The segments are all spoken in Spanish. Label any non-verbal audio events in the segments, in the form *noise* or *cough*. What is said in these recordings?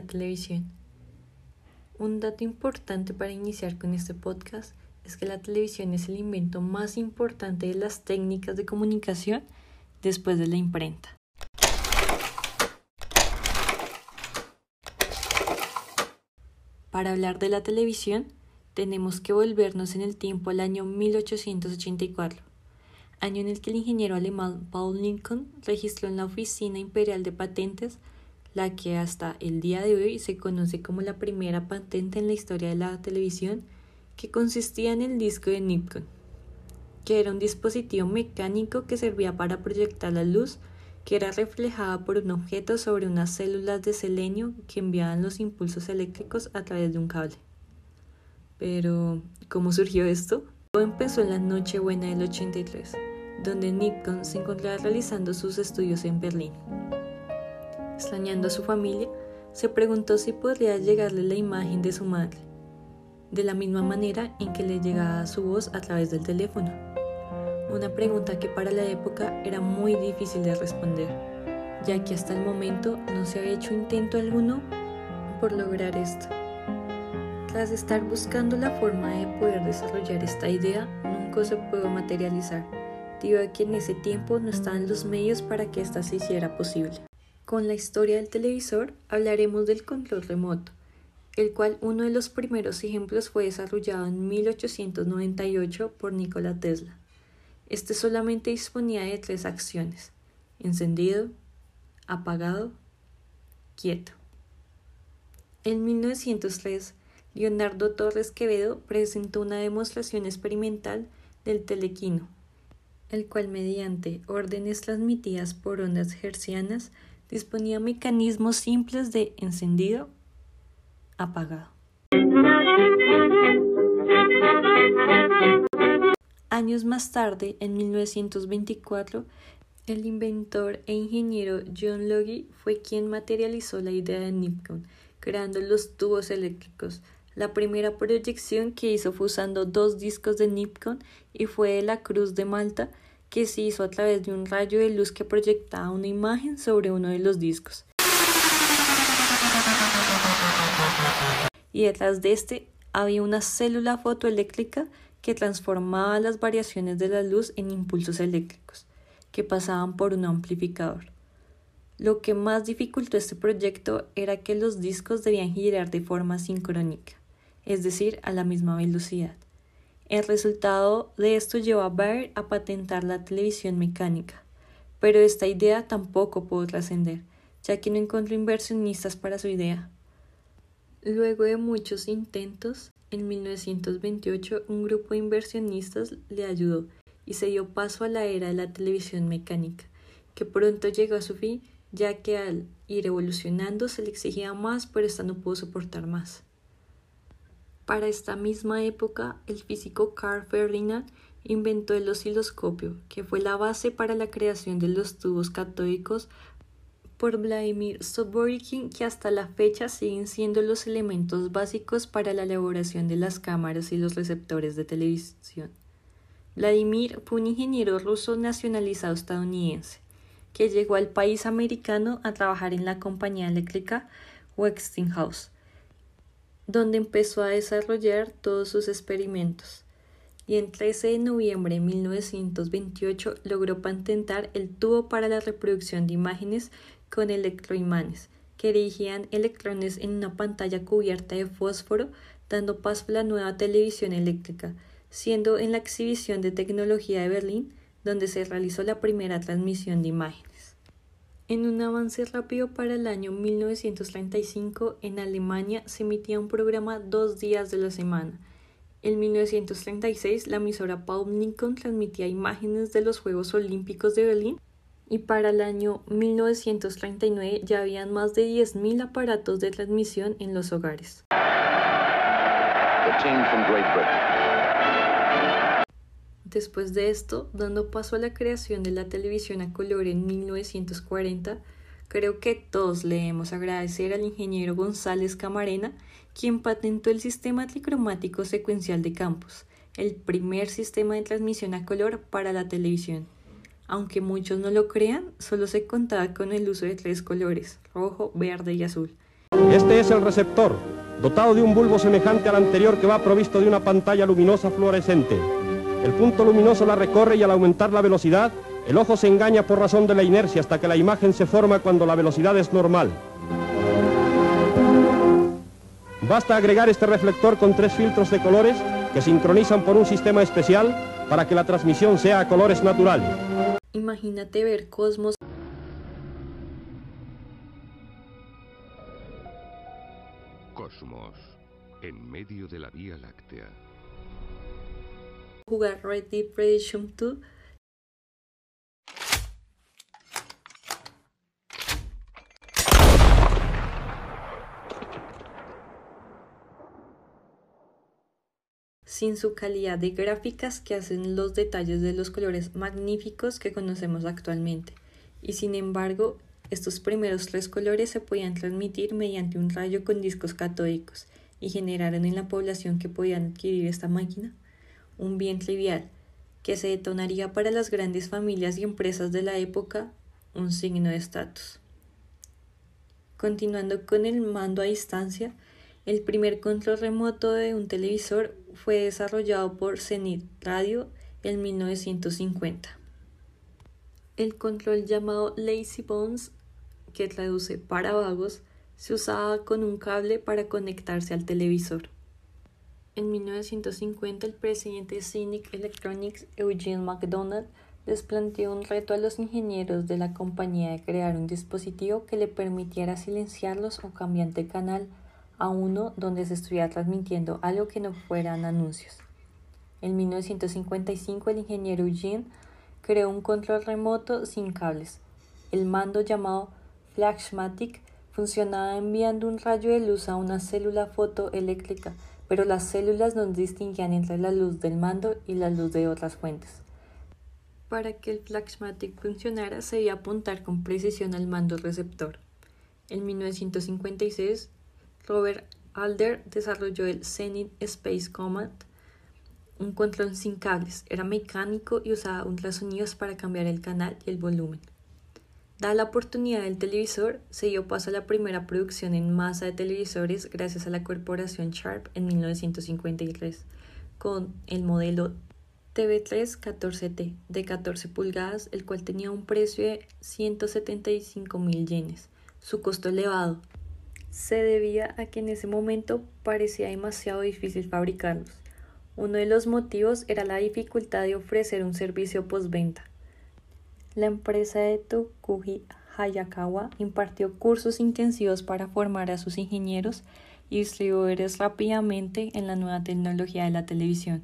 la televisión. Un dato importante para iniciar con este podcast es que la televisión es el invento más importante de las técnicas de comunicación después de la imprenta. Para hablar de la televisión, tenemos que volvernos en el tiempo al año 1884, año en el que el ingeniero alemán Paul Lincoln registró en la Oficina Imperial de Patentes la que hasta el día de hoy se conoce como la primera patente en la historia de la televisión, que consistía en el disco de Nipkow, que era un dispositivo mecánico que servía para proyectar la luz que era reflejada por un objeto sobre unas células de selenio que enviaban los impulsos eléctricos a través de un cable. Pero, ¿cómo surgió esto? Todo empezó en la Nochebuena del 83, donde Nipkow se encontraba realizando sus estudios en Berlín extrañando a su familia, se preguntó si podría llegarle la imagen de su madre, de la misma manera en que le llegaba su voz a través del teléfono. Una pregunta que para la época era muy difícil de responder, ya que hasta el momento no se había hecho intento alguno por lograr esto. Tras estar buscando la forma de poder desarrollar esta idea, nunca se pudo materializar, debido a que en ese tiempo no estaban los medios para que ésta se hiciera posible. Con la historia del televisor hablaremos del control remoto, el cual uno de los primeros ejemplos fue desarrollado en 1898 por Nikola Tesla. Este solamente disponía de tres acciones, encendido, apagado, quieto. En 1903, Leonardo Torres Quevedo presentó una demostración experimental del telequino, el cual mediante órdenes transmitidas por ondas hercianas disponía mecanismos simples de encendido, apagado. Años más tarde, en 1924, el inventor e ingeniero John Logie fue quien materializó la idea de Nipkow, creando los tubos eléctricos. La primera proyección que hizo fue usando dos discos de Nipkow y fue de la Cruz de Malta, que se hizo a través de un rayo de luz que proyectaba una imagen sobre uno de los discos. Y detrás de este había una célula fotoeléctrica que transformaba las variaciones de la luz en impulsos eléctricos, que pasaban por un amplificador. Lo que más dificultó este proyecto era que los discos debían girar de forma sincrónica, es decir, a la misma velocidad. El resultado de esto llevó a Bayer a patentar la televisión mecánica, pero esta idea tampoco pudo trascender, ya que no encontró inversionistas para su idea. Luego de muchos intentos, en 1928 un grupo de inversionistas le ayudó y se dio paso a la era de la televisión mecánica, que pronto llegó a su fin, ya que al ir evolucionando se le exigía más, pero esta no pudo soportar más. Para esta misma época, el físico Carl Ferdinand inventó el osciloscopio, que fue la base para la creación de los tubos catódicos por Vladimir Soborikin, que hasta la fecha siguen siendo los elementos básicos para la elaboración de las cámaras y los receptores de televisión. Vladimir fue un ingeniero ruso nacionalizado estadounidense, que llegó al país americano a trabajar en la compañía eléctrica Westinghouse donde empezó a desarrollar todos sus experimentos y el 13 de noviembre de 1928 logró patentar el tubo para la reproducción de imágenes con electroimanes que dirigían electrones en una pantalla cubierta de fósforo, dando paso a la nueva televisión eléctrica, siendo en la exhibición de tecnología de Berlín donde se realizó la primera transmisión de imágenes. En un avance rápido para el año 1935, en Alemania se emitía un programa dos días de la semana. En 1936, la emisora Paul Lincoln transmitía imágenes de los Juegos Olímpicos de Berlín y para el año 1939 ya habían más de 10.000 aparatos de transmisión en los hogares. Después de esto, dando paso a la creación de la televisión a color en 1940, creo que todos le debemos agradecer al ingeniero González Camarena, quien patentó el sistema tricromático secuencial de campos, el primer sistema de transmisión a color para la televisión. Aunque muchos no lo crean, solo se contaba con el uso de tres colores, rojo, verde y azul. Este es el receptor, dotado de un bulbo semejante al anterior que va provisto de una pantalla luminosa fluorescente. El punto luminoso la recorre y al aumentar la velocidad, el ojo se engaña por razón de la inercia hasta que la imagen se forma cuando la velocidad es normal. Basta agregar este reflector con tres filtros de colores que sincronizan por un sistema especial para que la transmisión sea a colores naturales. Imagínate ver Cosmos Cosmos, en medio de la Vía Láctea. Jugar Red Dead Redemption 2 sin su calidad de gráficas que hacen los detalles de los colores magníficos que conocemos actualmente. Y sin embargo, estos primeros tres colores se podían transmitir mediante un rayo con discos catódicos y generaron en la población que podían adquirir esta máquina un bien trivial que se detonaría para las grandes familias y empresas de la época un signo de estatus. Continuando con el mando a distancia, el primer control remoto de un televisor fue desarrollado por Zenith Radio en 1950. El control llamado Lazy Bones, que traduce para vagos, se usaba con un cable para conectarse al televisor. En 1950, el presidente de Cynic Electronics, Eugene McDonald, les planteó un reto a los ingenieros de la compañía de crear un dispositivo que le permitiera silenciarlos o cambiar de canal a uno donde se estuviera transmitiendo algo que no fueran anuncios. En 1955 el ingeniero Eugene creó un control remoto sin cables. El mando llamado Flashmatic funcionaba enviando un rayo de luz a una célula fotoeléctrica, pero las células no distinguían entre la luz del mando y la luz de otras fuentes. Para que el Flashmatic funcionara se debía apuntar con precisión al mando receptor. En 1956 Robert Alder desarrolló el Zenith Space Command, un control sin cables, era mecánico y usaba ultrasonidos para cambiar el canal y el volumen. Dada la oportunidad del televisor, se dio paso a la primera producción en masa de televisores gracias a la corporación Sharp en 1953, con el modelo TV3 14T de 14 pulgadas, el cual tenía un precio de 175 mil yenes. Su costo elevado se debía a que en ese momento parecía demasiado difícil fabricarlos. Uno de los motivos era la dificultad de ofrecer un servicio postventa. La empresa de Tokuji Hayakawa impartió cursos intensivos para formar a sus ingenieros y distribuidores rápidamente en la nueva tecnología de la televisión,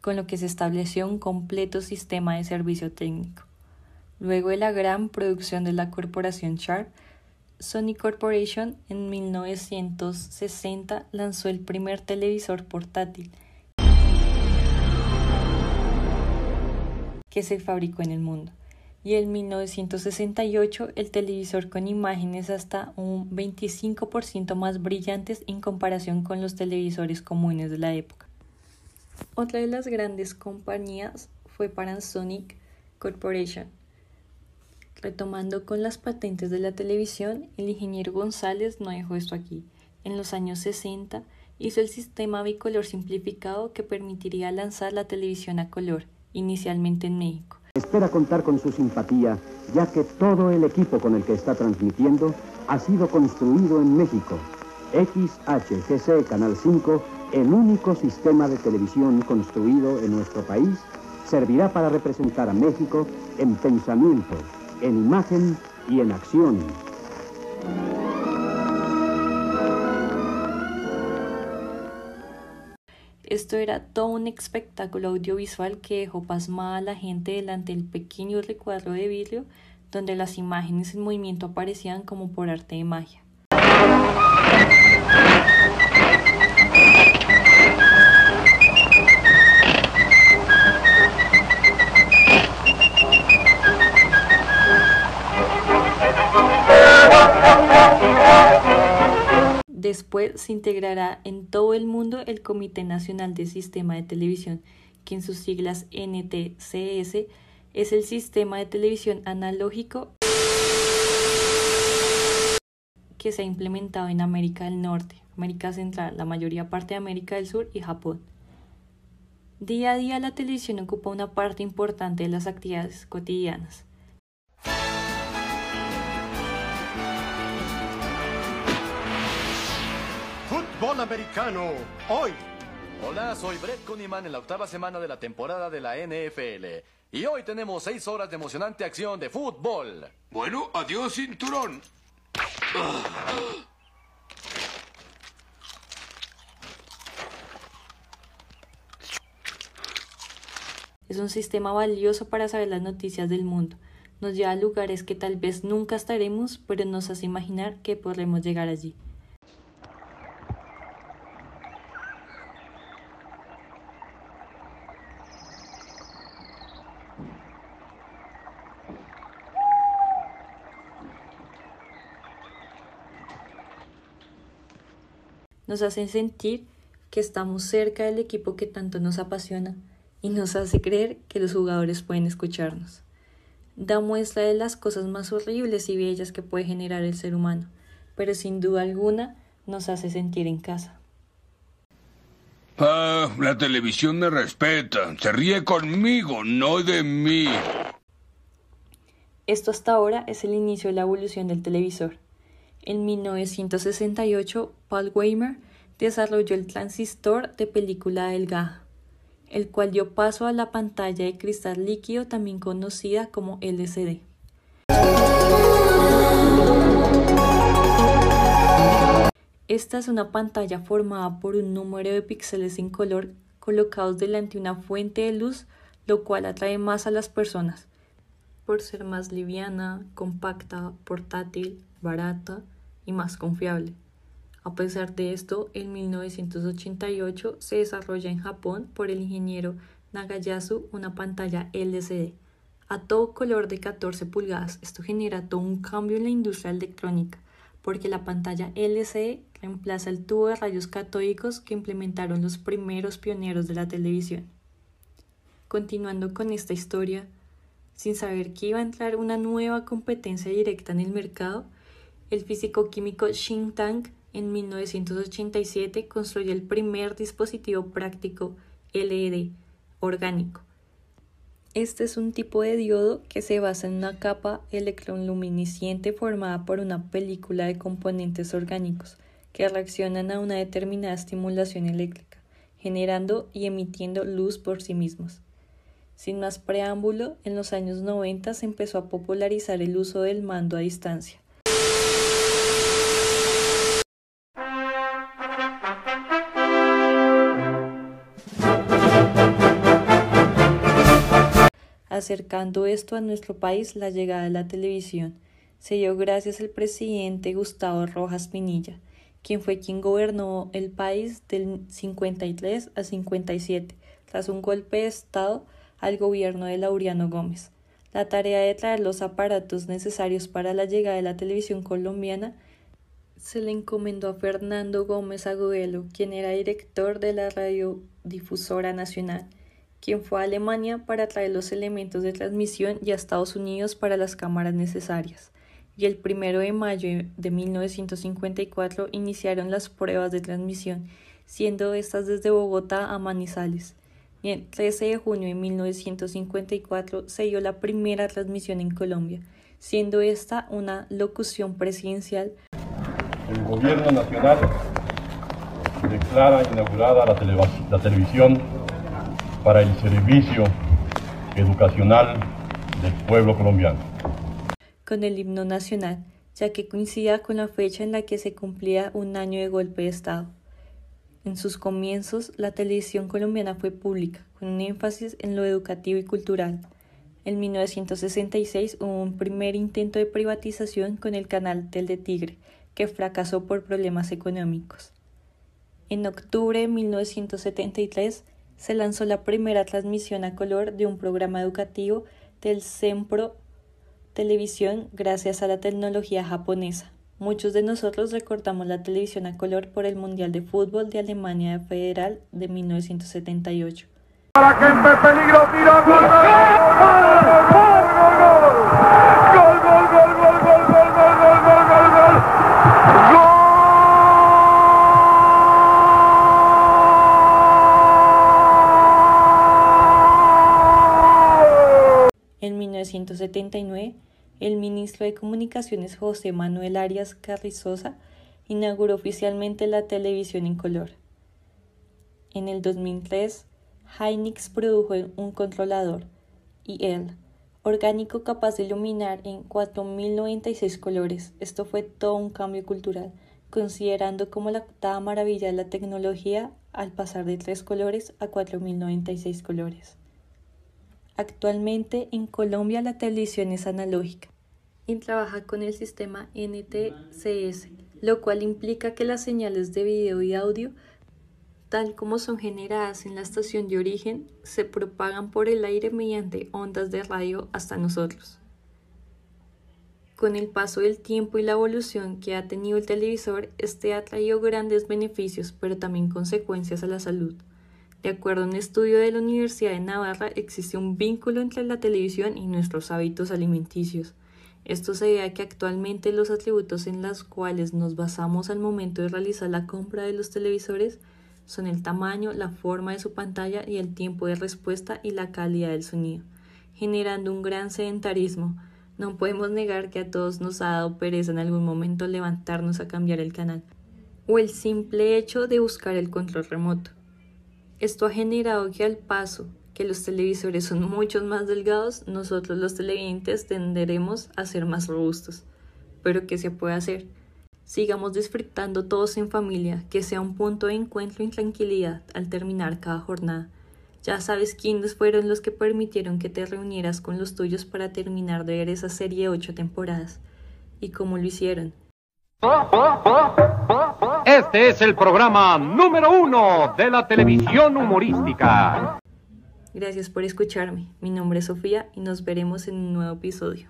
con lo que se estableció un completo sistema de servicio técnico. Luego de la gran producción de la corporación Sharp, Sony Corporation en 1960 lanzó el primer televisor portátil que se fabricó en el mundo. Y en 1968 el televisor con imágenes hasta un 25% más brillantes en comparación con los televisores comunes de la época. Otra de las grandes compañías fue Panasonic Corporation, Retomando con las patentes de la televisión, el ingeniero González no dejó esto aquí. En los años 60 hizo el sistema bicolor simplificado que permitiría lanzar la televisión a color, inicialmente en México. Espera contar con su simpatía, ya que todo el equipo con el que está transmitiendo ha sido construido en México. XHGC Canal 5, el único sistema de televisión construido en nuestro país, servirá para representar a México en pensamiento, en imagen y en acción. Esto era todo un espectáculo audiovisual que dejó pasmada a la gente delante del pequeño recuadro de vidrio donde las imágenes en movimiento aparecían como por arte de magia. Después se integrará en todo el mundo el Comité Nacional de Sistema de Televisión, que en sus siglas NTCS es el sistema de televisión analógico que se ha implementado en América del Norte, América Central, la mayoría parte de América del Sur y Japón. Día a día la televisión ocupa una parte importante de las actividades cotidianas. Fútbol americano, hoy. Hola, soy Brett Kuniman en la octava semana de la temporada de la NFL. Y hoy tenemos seis horas de emocionante acción de fútbol. Bueno, adiós cinturón. Es un sistema valioso para saber las noticias del mundo. Nos lleva a lugares que tal vez nunca estaremos, pero nos hace imaginar que podremos llegar allí. Nos hacen sentir que estamos cerca del equipo que tanto nos apasiona y nos hace creer que los jugadores pueden escucharnos. Da muestra de las cosas más horribles y bellas que puede generar el ser humano, pero sin duda alguna nos hace sentir en casa. Ah, la televisión me respeta, se ríe conmigo, no de mí. Esto hasta ahora es el inicio de la evolución del televisor. En 1968, Paul Weimer desarrolló el transistor de película delgada el cual dio paso a la pantalla de cristal líquido también conocida como LCD. Esta es una pantalla formada por un número de píxeles en color colocados delante de una fuente de luz, lo cual atrae más a las personas, por ser más liviana, compacta, portátil, barata y más confiable. A pesar de esto, en 1988 se desarrolla en Japón por el ingeniero Nagayasu una pantalla LCD a todo color de 14 pulgadas. Esto genera todo un cambio en la industria electrónica porque la pantalla LCD reemplaza el tubo de rayos catódicos que implementaron los primeros pioneros de la televisión. Continuando con esta historia, sin saber que iba a entrar una nueva competencia directa en el mercado, el físico químico Shin Tang en 1987 construyó el primer dispositivo práctico LED orgánico. Este es un tipo de diodo que se basa en una capa electroluminiscente formada por una película de componentes orgánicos que reaccionan a una determinada estimulación eléctrica, generando y emitiendo luz por sí mismos. Sin más preámbulo, en los años 90 se empezó a popularizar el uso del mando a distancia Acercando esto a nuestro país, la llegada de la televisión se dio gracias al presidente Gustavo Rojas Pinilla, quien fue quien gobernó el país del 53 a 57, tras un golpe de Estado al gobierno de Laureano Gómez. La tarea de traer los aparatos necesarios para la llegada de la televisión colombiana se le encomendó a Fernando Gómez Agudelo, quien era director de la Radiodifusora Nacional quien fue a Alemania para traer los elementos de transmisión y a Estados Unidos para las cámaras necesarias. Y el 1 de mayo de 1954 iniciaron las pruebas de transmisión, siendo estas desde Bogotá a Manizales. Y el 13 de junio de 1954 se dio la primera transmisión en Colombia, siendo esta una locución presidencial. El gobierno nacional declara inaugurada la, la televisión para el servicio educacional del pueblo colombiano. Con el himno nacional, ya que coincidía con la fecha en la que se cumplía un año de golpe de Estado. En sus comienzos, la televisión colombiana fue pública, con un énfasis en lo educativo y cultural. En 1966 hubo un primer intento de privatización con el canal Tel de Tigre, que fracasó por problemas económicos. En octubre de 1973 se lanzó la primera transmisión a color de un programa educativo del Sempro Televisión gracias a la tecnología japonesa. Muchos de nosotros recordamos la televisión a color por el Mundial de Fútbol de Alemania Federal de 1978. Para que en peligro, 1979, el ministro de Comunicaciones José Manuel Arias Carrizosa inauguró oficialmente la televisión en color. En el 2003, Hynix produjo un controlador, IL, orgánico capaz de iluminar en 4096 colores. Esto fue todo un cambio cultural, considerando como la octava maravilla de la tecnología al pasar de tres colores a 4096 colores. Actualmente en Colombia la televisión es analógica y trabaja con el sistema NTCS, lo cual implica que las señales de video y audio tal como son generadas en la estación de origen, se propagan por el aire mediante ondas de radio hasta nosotros. Con el paso del tiempo y la evolución que ha tenido el televisor, este ha traído grandes beneficios, pero también consecuencias a la salud. De acuerdo a un estudio de la Universidad de Navarra, existe un vínculo entre la televisión y nuestros hábitos alimenticios. Esto se debe a que actualmente los atributos en los cuales nos basamos al momento de realizar la compra de los televisores son el tamaño, la forma de su pantalla y el tiempo de respuesta y la calidad del sonido, generando un gran sedentarismo. No podemos negar que a todos nos ha dado pereza en algún momento levantarnos a cambiar el canal, o el simple hecho de buscar el control remoto. Esto ha generado que al paso que los televisores son mucho más delgados, nosotros los televidentes tenderemos a ser más robustos. Pero ¿qué se puede hacer? Sigamos disfrutando todos en familia, que sea un punto de encuentro y tranquilidad al terminar cada jornada. Ya sabes quiénes fueron los que permitieron que te reunieras con los tuyos para terminar de ver esa serie de ocho temporadas. Y cómo lo hicieron. *laughs* Este es el programa número uno de la televisión humorística. Gracias por escucharme. Mi nombre es Sofía y nos veremos en un nuevo episodio.